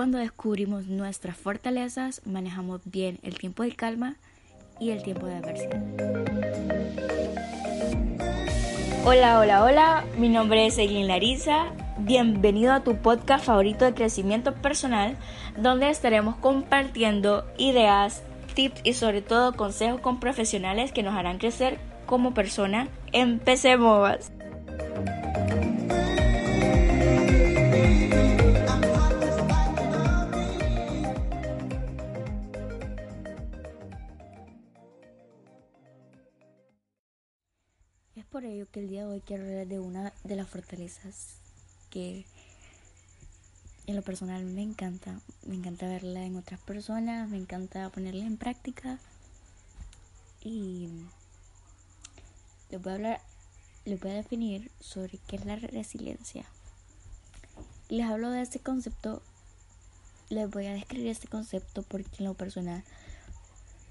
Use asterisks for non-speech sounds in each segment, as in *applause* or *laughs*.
Cuando descubrimos nuestras fortalezas, manejamos bien el tiempo de calma y el tiempo de adversidad. Hola, hola, hola, mi nombre es Eileen Larisa. Bienvenido a tu podcast favorito de crecimiento personal, donde estaremos compartiendo ideas, tips y sobre todo consejos con profesionales que nos harán crecer como persona. Empecemos. Por ello que el día de hoy quiero hablar de una de las fortalezas que en lo personal me encanta. Me encanta verla en otras personas, me encanta ponerla en práctica. Y les voy a hablar, les voy a definir sobre qué es la resiliencia. Les hablo de este concepto, les voy a describir este concepto porque en lo personal,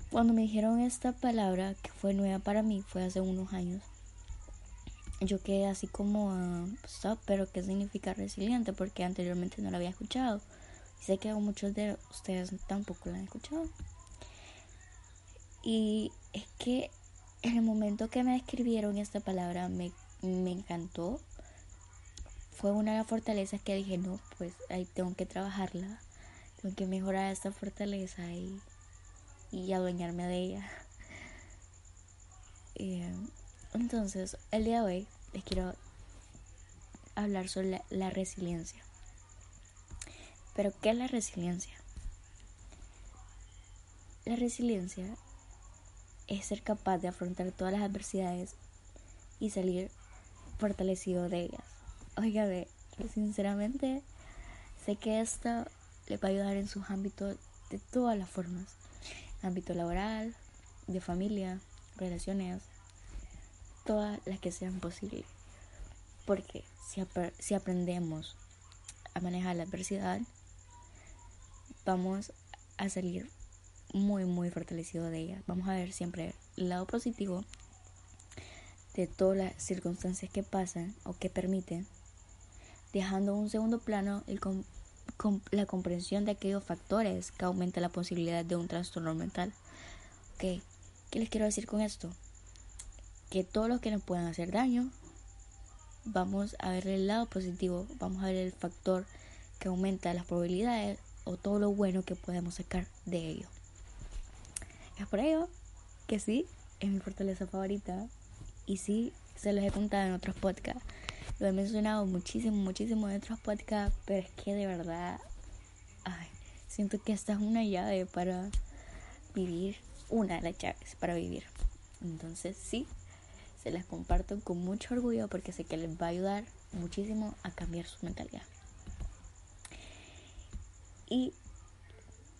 cuando me dijeron esta palabra que fue nueva para mí, fue hace unos años yo quedé así como, uh, pero ¿qué significa resiliente? Porque anteriormente no lo había escuchado. Y sé que muchos de ustedes tampoco lo han escuchado. Y es que en el momento que me escribieron esta palabra me, me encantó. Fue una de las fortalezas que dije, no, pues ahí tengo que trabajarla. Tengo que mejorar esta fortaleza y, y adueñarme de ella. *laughs* Eh, entonces, el día de hoy les quiero hablar sobre la, resiliencia. Pero, ¿qué es la resiliencia? La resiliencia es ser capaz de afrontar todas las adversidades y salir fortalecido de ellas. Oiga, sinceramente, sé que esto le va a ayudar en sus ámbitos de todas las formas. Ámbito laboral, de familia, relaciones, todas las que sean posibles. Porque si, si aprendemos a manejar la adversidad, vamos a salir muy, muy fortalecidos de ella. Vamos a ver siempre el lado positivo de todas las circunstancias que pasan o que permiten, dejando un segundo plano el la comprensión de aquellos factores que aumentan la posibilidad de un trastorno mental. ¿Qué les quiero decir con esto? Que todos los que nos puedan hacer daño, vamos a ver el lado positivo, vamos a ver el factor que aumenta las probabilidades o todo lo bueno que podemos sacar de ello. Es por ello que sí, es mi fortaleza favorita y sí, se los he contado en otros podcasts. Lo he mencionado muchísimo, muchísimo en otros podcasts, pero es que de verdad, ay, siento que esta es una llave para vivir, una de las llaves para vivir. Entonces sí, las comparto con mucho orgullo porque sé que les va a ayudar muchísimo a cambiar su mentalidad. Y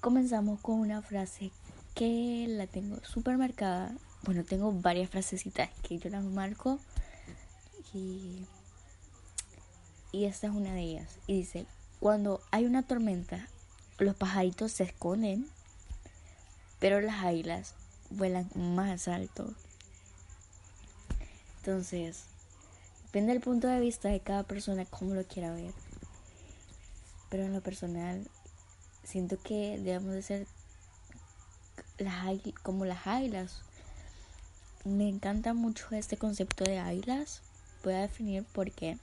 comenzamos con una frase que la tengo súper marcada. Bueno, tengo varias frasecitas que yo las marco y, y esta es una de ellas. Y dice, cuando hay una tormenta, los pajaritos se esconden, pero las águilas vuelan más alto. Entonces, depende del punto de vista de cada persona, cómo lo quiera ver. Pero en lo personal, siento que debemos de ser como las águilas. Me encanta mucho este concepto de águilas. Voy a definir por qué.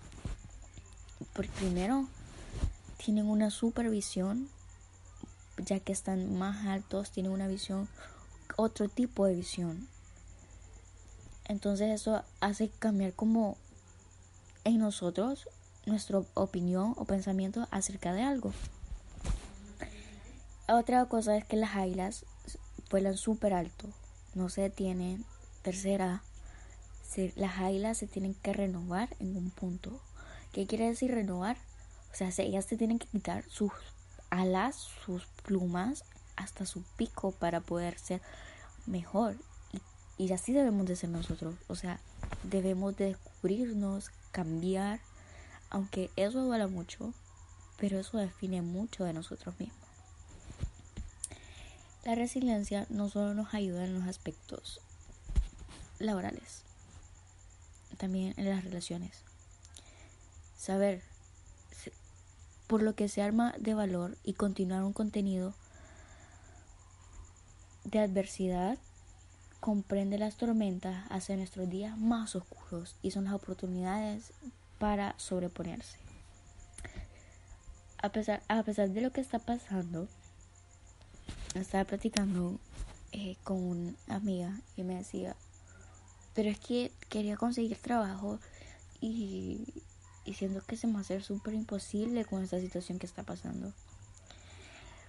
Porque primero, tienen una supervisión, ya que están más altos, tienen una visión, otro tipo de visión. Entonces eso hace cambiar como en nosotros nuestra opinión o pensamiento acerca de algo. Otra cosa es que las águilas vuelan súper alto, no se detienen. Tercera, las águilas se tienen que renovar en un punto. ¿Qué quiere decir renovar? O sea, ellas se tienen que quitar sus alas, sus plumas, hasta su pico para poder ser mejor y así debemos de ser nosotros. O sea, debemos de descubrirnos, cambiar, aunque eso duela mucho, pero eso define mucho de nosotros mismos. La resiliencia no solo nos ayuda en los aspectos laborales, también en las relaciones. Saber por lo que se arma de valor y continuar un contenido de adversidad comprende las tormentas hacia nuestros días más oscuros y son las oportunidades para sobreponerse. A pesar, a pesar de lo que está pasando, estaba platicando eh, con una amiga y me decía, pero es que quería conseguir trabajo y, y siento que se me hacer súper imposible con esta situación que está pasando.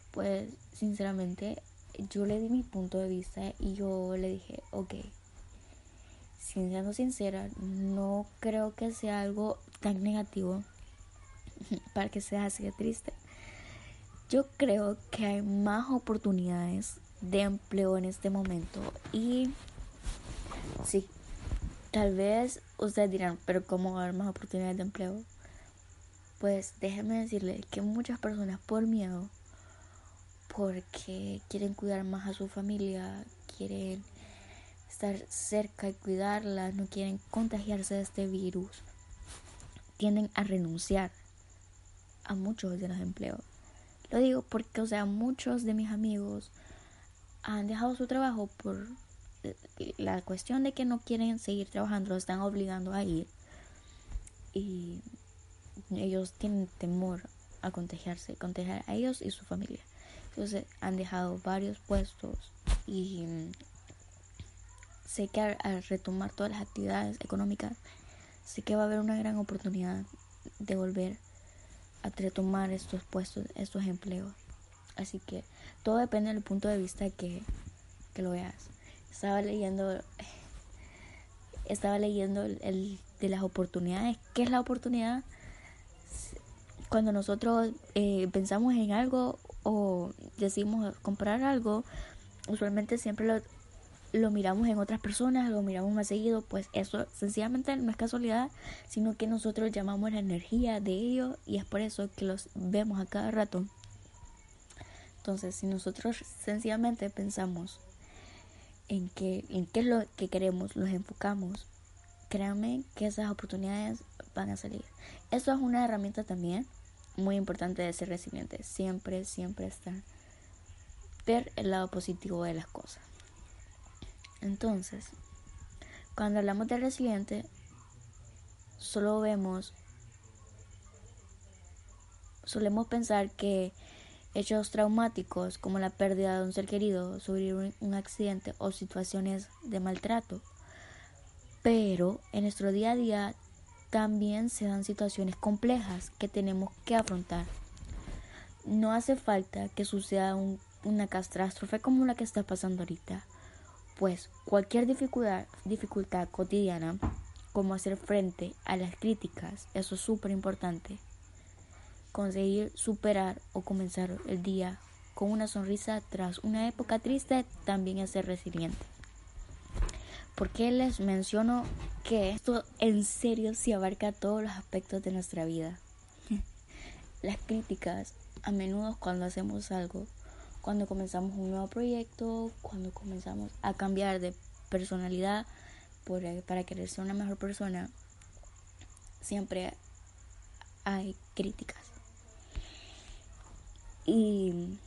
Pues sinceramente yo le di mi punto de vista y yo le dije, ok, siendo sincera, no creo que sea algo tan negativo *laughs* para que sea así de triste. Yo creo que hay más oportunidades de empleo en este momento y sí, tal vez ustedes dirán, pero ¿cómo va a haber más oportunidades de empleo? Pues déjenme decirles que muchas personas por miedo porque quieren cuidar más a su familia, quieren estar cerca y cuidarla, no quieren contagiarse de este virus, tienden a renunciar a muchos de los empleos. Lo digo porque, o sea, muchos de mis amigos han dejado su trabajo por la cuestión de que no quieren seguir trabajando, los están obligando a ir. Y ellos tienen temor a contagiarse, contagiar a ellos y su familia. Entonces han dejado varios puestos y mm, sé que al, retomar todas las actividades económicas, sé que va a haber una gran oportunidad de volver a retomar estos puestos, estos empleos. Así que todo depende del punto de vista que, que lo veas. Estaba leyendo, *laughs* estaba leyendo el, de las oportunidades. ¿Qué es la oportunidad? Cuando nosotros eh, pensamos en algo o decimos comprar algo, usualmente siempre lo, lo miramos en otras personas, lo miramos más seguido, pues eso sencillamente no es casualidad, sino que nosotros llamamos la energía de ellos y es por eso que los vemos a cada rato. Entonces, si nosotros sencillamente pensamos en que en qué es lo que queremos, los enfocamos, créanme que esas oportunidades van a salir. Eso es una herramienta también muy importante de ser resiliente. Siempre, siempre está ver el lado positivo de las cosas. Entonces, cuando hablamos de resiliente, solo vemos, solemos pensar que hechos traumáticos como la pérdida de un ser querido, sufrir un accidente o situaciones de maltrato. Pero en nuestro día a día también se dan situaciones complejas que tenemos que afrontar. No hace falta que suceda una catástrofe como la que está pasando ahorita, pues cualquier dificultad, dificultad cotidiana, como hacer frente a las críticas, eso es súper importante. Conseguir superar o comenzar el día con una sonrisa tras una época triste también es ser resiliente. ¿Por qué les menciono que esto en serio sí abarca todos los aspectos de nuestra vida? *laughs* Las críticas, a menudo cuando hacemos algo, cuando comenzamos un nuevo proyecto, cuando comenzamos a cambiar de personalidad para querer ser una mejor persona, siempre hay críticas. Y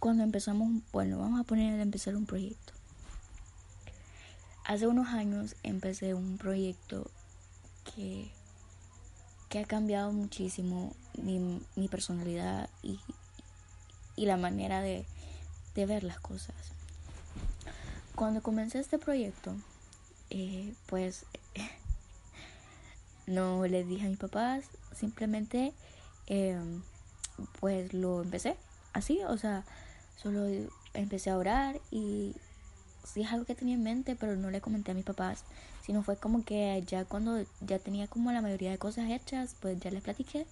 cuando empezamos, bueno, vamos a poner a empezar un proyecto. Hace unos años empecé un proyecto que, que ha cambiado muchísimo mi, mi personalidad y, y, la manera de, de, ver las cosas. Cuando comencé este proyecto, eh, pues *laughs* no les dije a mis papás, simplemente em, pues lo empecé así, o sea, solo empecé a orar y sí es algo que tenía en mente, pero no le comenté a mis papás, sino fue como que ya cuando ya tenía como la mayoría de cosas hechas, pues ya les platiqué.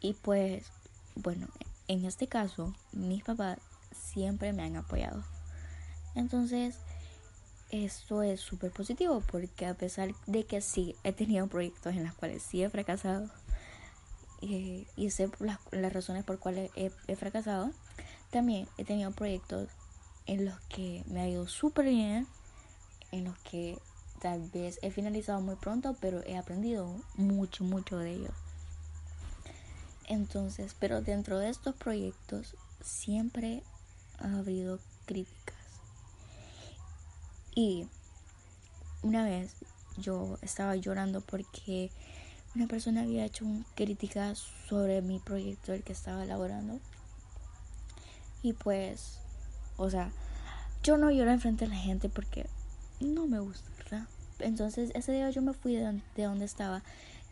Y pues, bueno, en este caso, mis papás siempre me han apoyado. Entonces, esto es súper positivo porque a pesar de que sí he tenido proyectos en los cuales sí he fracasado eh, y sé las, las razones por cuales he, he fracasado, también he tenido proyectos en los que me ha ido súper bien, en los que tal vez he finalizado muy pronto, pero he aprendido mucho, mucho de ellos. Entonces, pero dentro de estos proyectos siempre ha habido críticas. Y una vez yo estaba llorando porque una persona había hecho críticas sobre mi proyecto el que estaba elaborando. Y pues, o sea, yo no lloro enfrente de la gente porque no me gusta. Entonces ese día yo me fui de, donde estaba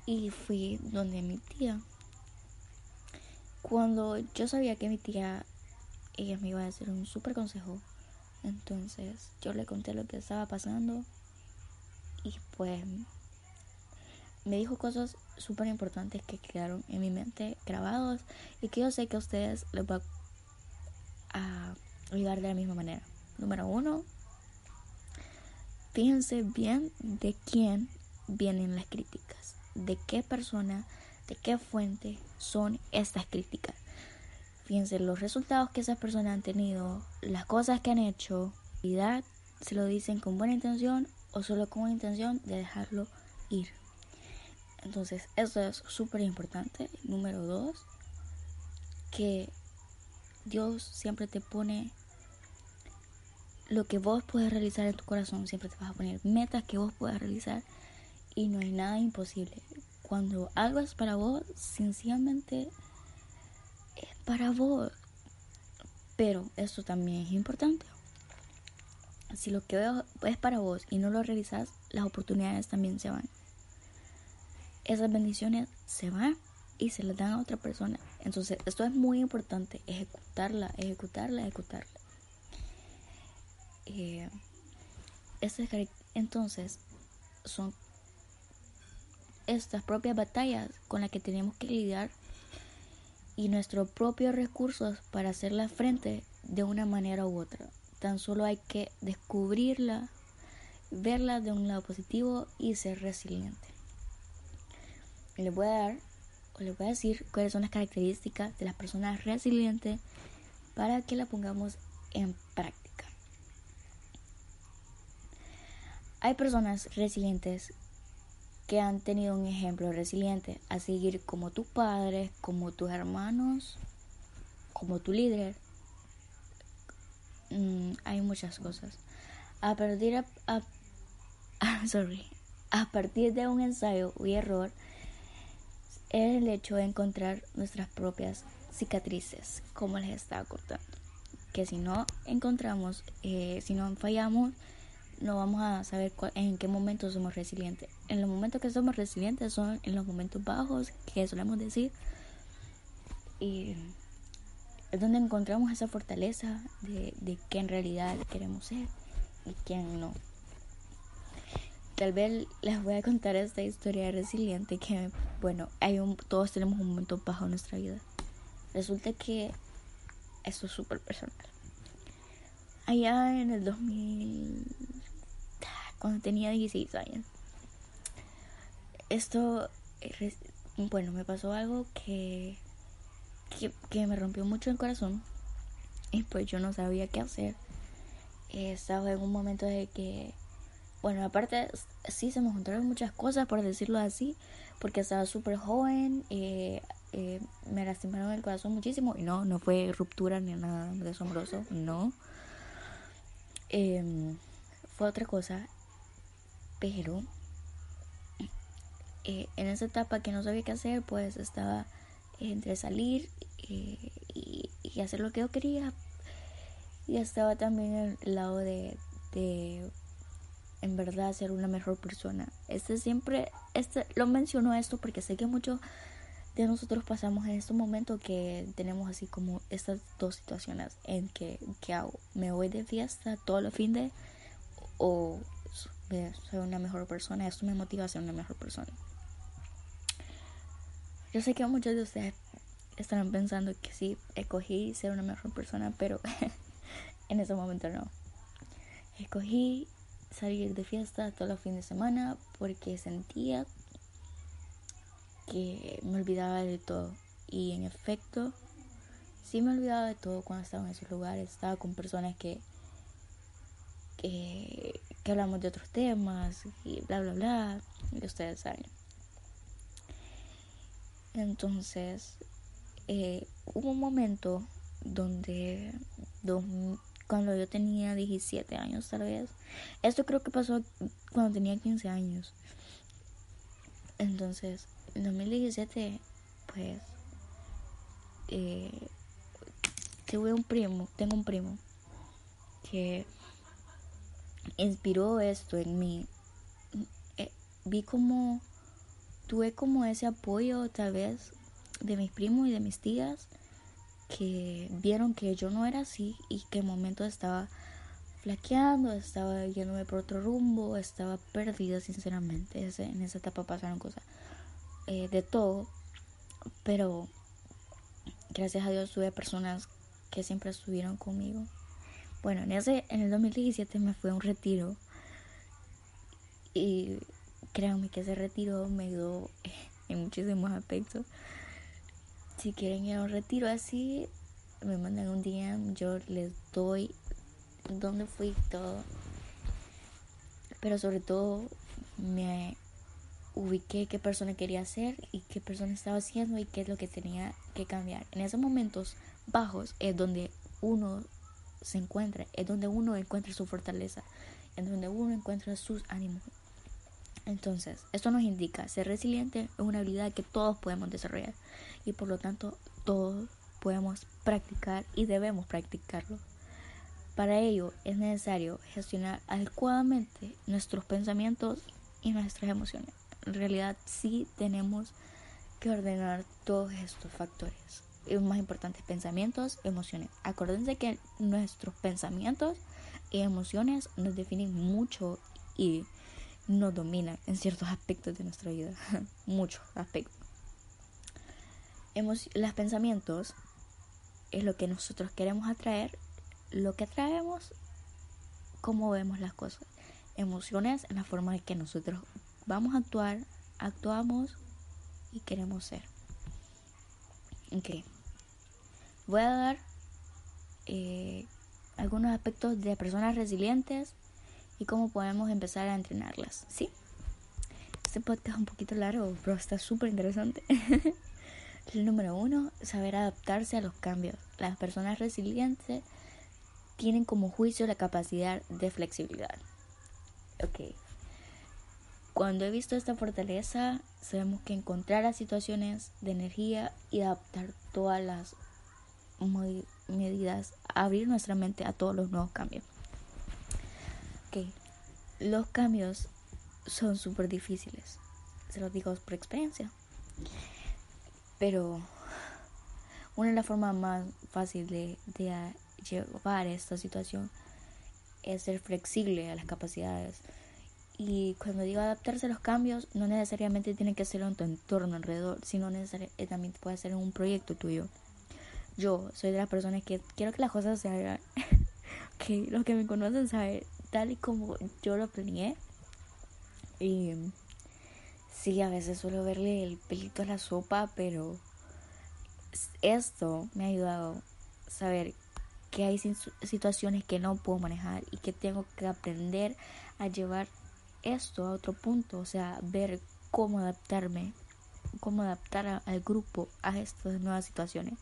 y fui donde mi tía. Cuando yo sabía que mi tía, ella me iba a hacer un súper consejo, entonces yo le conté lo que estaba pasando y pues me dijo cosas súper importantes que quedaron en mi mente grabados y que yo sé que a ustedes les va a ayudar de la misma manera. Número uno, fíjense bien de quién vienen las críticas, de qué persona, de qué fuente son estas críticas. Fíjense los resultados que esas personas han tenido, las cosas que han hecho, y se lo dicen con buena intención o solo con intención de dejarlo ir. Entonces, eso es súper importante. Número dos, que Dios siempre te pone lo que vos puedes realizar en tu corazón. Siempre te vas a poner metas que vos puedas realizar y no hay nada imposible. Cuando algo es para vos, sencillamente es para vos. Pero esto también es importante si lo que es para vos y no lo realizas, las oportunidades también se van. Esas bendiciones se van y se las dan a otra persona. Entonces, esto es muy importante, ejecutarla, ejecutarla, ejecutarla. Eh, entonces, son estas propias batallas con las que tenemos que lidiar y nuestros propios recursos para hacerla frente de una manera u otra. Tan solo hay que descubrirla, verla de un lado positivo y ser resiliente. Les voy a dar o les voy a decir cuáles son las características de las personas resilientes para que la pongamos en práctica. Hay personas resilientes que han tenido un ejemplo resiliente a seguir como tus padres, como tus hermanos, como tu líder, Mm, hay muchas cosas. A partir, a, *laughs* sorry, a partir de un ensayo y error es el hecho de encontrar nuestras propias cicatrices, como les estaba contando. Que si no encontramos, eh, si no fallamos, no vamos a saber en qué momento somos resilientes. En los momentos que somos resilientes son en los momentos bajos, que solemos decir. Y es donde encontramos esa fortaleza de, de que en realidad queremos ser y quién no. Tal vez les voy a contar esta historia resiliente que, bueno, hay un, todos tenemos un momento bajo en nuestra vida. Resulta que esto es súper personal. Allá en el 2000, cuando tenía 16 años, esto, eh, bueno, me pasó algo que que, me rompió mucho el corazón y pues yo no sabía qué hacer. estaba en un momento de que, bueno, aparte sí se me juntaron muchas cosas, por decirlo así, porque estaba súper joven, eh, eh, me lastimaron el corazón muchísimo y no, no fue ruptura ni nada de asombroso, no. Em, fue otra cosa, pero eh, en esa etapa que no sabía qué hacer, pues estaba entre salir y, hacer lo que yo quería. Y estaba también el lado de, de en verdad ser una mejor persona. Este siempre, este, lo menciono esto porque sé que muchos de nosotros pasamos en este momento que tenemos así como estas dos situaciones en que, ¿qué hago? ¿Me voy de fiesta todo el fin de o soy una mejor persona? Esto me motiva a ser una mejor persona. Yo sé que muchos de ustedes estarán pensando que sí, escogí ser una mejor persona, pero *laughs* en ese momento no. Escogí salir de fiesta todos los fines de semana porque sentía que me olvidaba de todo. Y en efecto, sí me olvidaba de todo cuando estaba en esos lugares. Estaba con personas que, que, que hablamos de otros temas y bla, bla, bla. Y ustedes saben. Entonces, eh, hubo un momento donde cuando yo tenía 17 años tal vez. Esto creo que pasó cuando tenía 15 años. Entonces, en 2017, pues, eh, tuve un primo, tengo un primo que inspiró esto en mí. Eh, vi como, tuve como ese apoyo tal vez de mis primos y de mis tías que vieron que yo no era así y que en momentos estaba flaqueando, estaba yéndome por otro rumbo, estaba perdida sinceramente. en esa etapa pasaron cosas eh, de todo, pero gracias a Dios tuve personas que siempre estuvieron conmigo. Bueno, en ese en el 2017 me fui a un retiro y créanme que ese retiro me ayudó *laughs* en muchísimos aspectos si quieren ir a un retiro así, me mandan un día, yo les doy dónde fui todo. Pero sobre todo me ubiqué qué persona quería ser y qué persona estaba haciendo y qué es lo que tenía que cambiar. En esos momentos bajos es donde uno se encuentra, es donde uno encuentra su fortaleza, es donde uno encuentra sus ánimos. Entonces, esto nos indica ser resiliente es una habilidad que todos podemos desarrollar y por lo tanto todos podemos practicar y debemos practicarlo. Para ello es necesario gestionar adecuadamente nuestros pensamientos y nuestras emociones. En realidad sí tenemos que ordenar todos estos factores. Más importantes, pensamientos, emociones. Acuérdense que nuestros pensamientos y emociones nos definen mucho y nos dominan en ciertos aspectos de nuestra vida. *laughs* Muchos aspectos los pensamientos es lo que nosotros queremos atraer, lo que atraemos, cómo vemos las cosas. Emociones en la forma de que nosotros vamos a actuar, actuamos y queremos ser. Ok. Voy a dar eh, algunos aspectos de personas resilientes y cómo podemos empezar a entrenarlas. ¿Sí? Este podcast es un poquito largo, pero está súper interesante. *laughs* El número uno, saber adaptarse a los cambios. Las personas resilientes tienen como juicio la capacidad de flexibilidad. Ok. Cuando he visto esta fortaleza, sabemos que encontrar las situaciones de energía y adaptar todas las medidas, abrir nuestra mente a todos los nuevos cambios. Ok. Los cambios son súper difíciles. Se los digo por experiencia. Pero una de las formas más fáciles de, de llevar esta situación es ser flexible a las capacidades. Y cuando digo adaptarse a los cambios, no necesariamente tiene que ser en tu entorno alrededor, sino eh, también puede ser en un proyecto tuyo. Yo soy de las personas que quiero que las cosas se hagan, *laughs* que los que me conocen saben, tal y como yo lo planeé. Y Sí, a veces suelo verle el pelito a la sopa, pero esto me ha ayudado a saber que hay situaciones que no puedo manejar y que tengo que aprender a llevar esto a otro punto, o sea, ver cómo adaptarme, cómo adaptar al grupo a estas nuevas situaciones.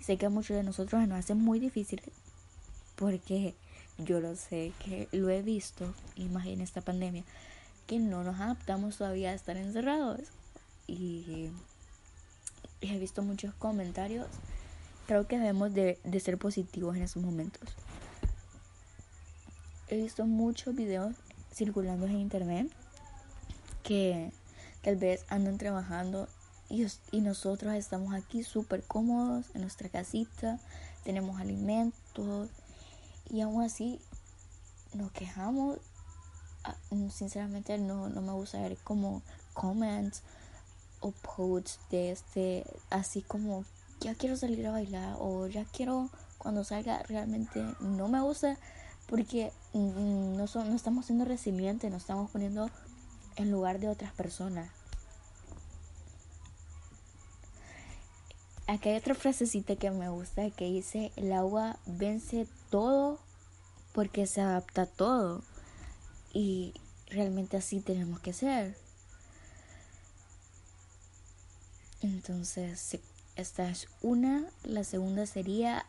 Sé que a muchos de nosotros nos hace muy difícil porque yo lo sé, que lo he visto, en esta pandemia, que no nos adaptamos todavía a estar encerrados. Y he visto muchos comentarios. Creo que debemos de, de ser positivos en esos momentos. He visto muchos videos circulando en internet que tal vez andan trabajando y, nosotros estamos aquí súper cómodos en nuestra casita, tenemos alimentos y aún así nos quejamos Ah, sinceramente no, no me gusta ver como comments o posts de este así como ya quiero salir a bailar o ya quiero cuando salga realmente no me gusta porque mm, no, no estamos siendo resilientes, nos estamos poniendo en lugar de otras personas. Aquí hay otra frasecita que me gusta que dice, el agua vence todo porque se adapta a todo. Y realmente así tenemos que ser. Entonces, Esta es una. La segunda sería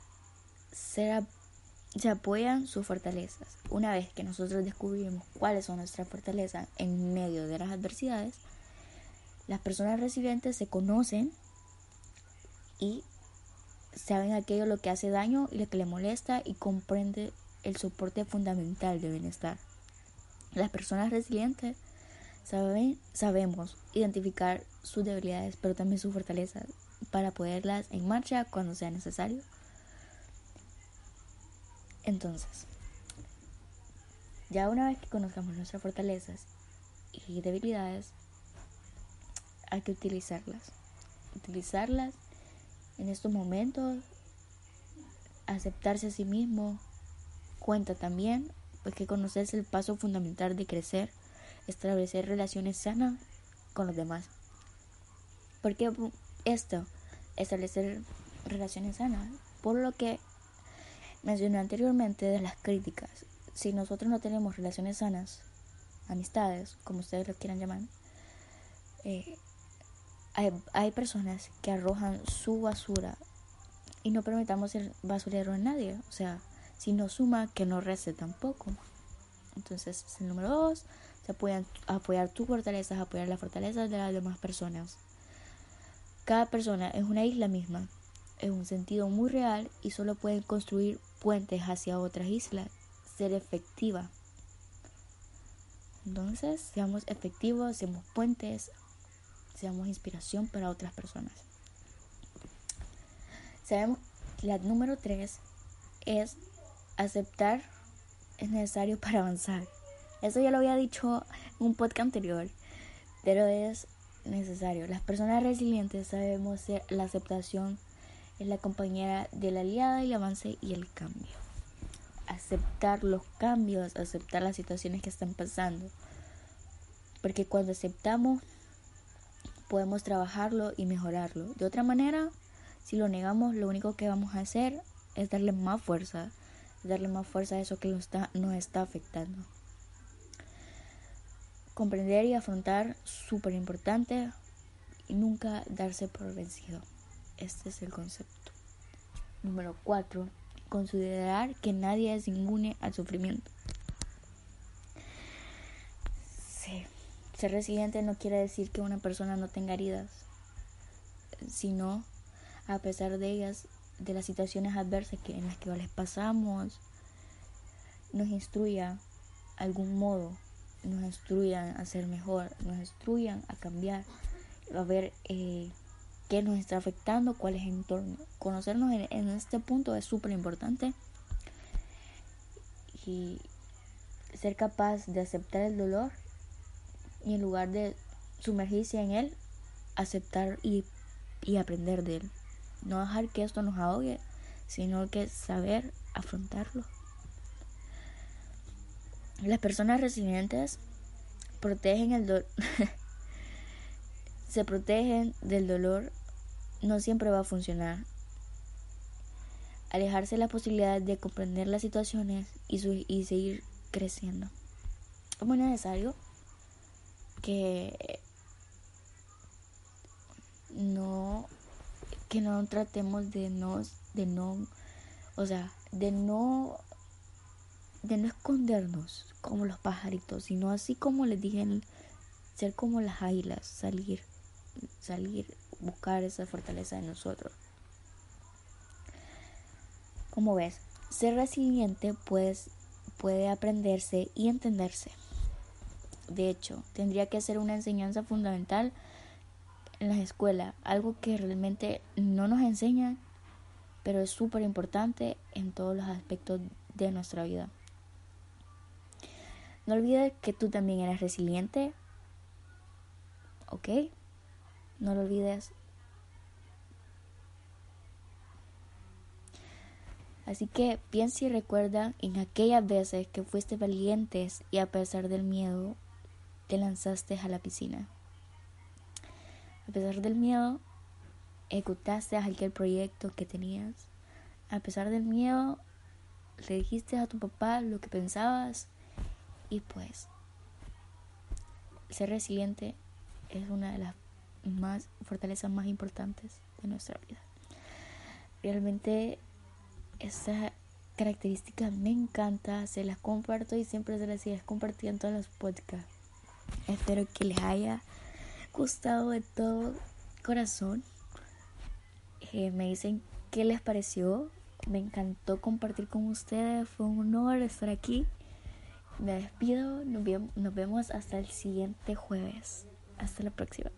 ser, se apoyan sus fortalezas. Una vez que nosotros descubrimos cuáles son nuestras fortalezas en medio de las adversidades, las personas resilientes se conocen y saben aquello lo que hace daño y lo que le molesta y comprende el soporte fundamental de bienestar. Las personas resilientes saben, sabemos identificar sus debilidades, pero también sus fortalezas para poderlas en marcha cuando sea necesario. Entonces, ya una vez que conozcamos nuestras fortalezas y debilidades, hay que utilizarlas. Utilizarlas en estos momentos, aceptarse a sí mismo, cuenta también, pues que conocerse el paso fundamental de crecer, establecer relaciones sanas con los demás. Porque esto, establecer relaciones sanas, por lo que mencioné anteriormente de las críticas. Si nosotros no tenemos relaciones sanas, amistades, como ustedes lo quieran llamar, eh, hay, personas que arrojan su basura y no permitamos el basurero en nadie. O sea, si no suma, que no reste tampoco. Entonces, el número dos, se pueden apoyar tus fortalezas, apoyar las fortalezas de las demás personas. Cada persona es una isla misma, es un sentido muy real y solo pueden construir puentes hacia otras islas, ser efectiva. Entonces, seamos efectivos, seamos puentes, seamos inspiración para otras personas. Sabemos que la número tres es aceptar es necesario para avanzar. Eso ya lo había dicho en un podcast anterior, pero es necesario. Las personas resilientes sabemos que la aceptación es la compañera de la aliada, el avance y el cambio. Aceptar los cambios, aceptar las situaciones que están pasando. Porque cuando aceptamos, podemos trabajarlo y mejorarlo. De otra manera, si lo negamos, lo único que vamos a hacer es darle más fuerza, darle más fuerza a eso que nos está, nos está afectando. Comprender y afrontar, súper importante, y nunca darse por vencido. Este es el concepto. Número 4. Considerar que nadie es inmune al sufrimiento. Sí. Ser resiliente no quiere decir que una persona no tenga heridas, sino a pesar de ellas, de las situaciones adversas que, en las que les pasamos, nos instruya algún modo, nos instruyan a ser mejor, nos instruyan a cambiar, a ver eh, qué nos está afectando, cuál es el entorno. Conocernos en, en este punto es súper importante y ser capaz de aceptar el dolor y en lugar de sumergirse en él, aceptar y, y aprender de él. No dejar que esto nos ahogue, sino que saber afrontarlo. Las personas resilientes protegen el dolor. *laughs* se protegen del dolor no siempre va a funcionar. Alejarse de la posibilidad de comprender las situaciones y, y seguir creciendo. Es muy necesario que no que no tratemos de no de no o sea de no de no escondernos como los pajaritos sino así como les dije ser como las águilas salir salir buscar esa fortaleza de nosotros. Como ves ser resiliente pues puede aprenderse y entenderse de hecho tendría que ser una enseñanza fundamental en las escuelas, algo que realmente no nos enseñan, pero es súper importante en todos los aspectos de nuestra vida. No olvides que tú también eres resiliente, ¿ok? No lo olvides. Así que piensa y recuerda en aquellas veces que fuiste valientes y a pesar del miedo te lanzaste a la piscina. A pesar del miedo, ejecutaste aquel proyecto que tenías. A pesar del miedo, le dijiste a tu papá lo que pensabas y pues ser resiliente es una de las más fortalezas más importantes de nuestra vida. Realmente esta característica me encanta, se las comparto y siempre se las sigue compartiendo en los podcasts. Espero que les haya gustado de todo corazón. Eh, me dicen qué les pareció. Me encantó compartir con ustedes. Fue un honor estar aquí. Me despido. nos vemos hasta el siguiente jueves. Hasta la próxima.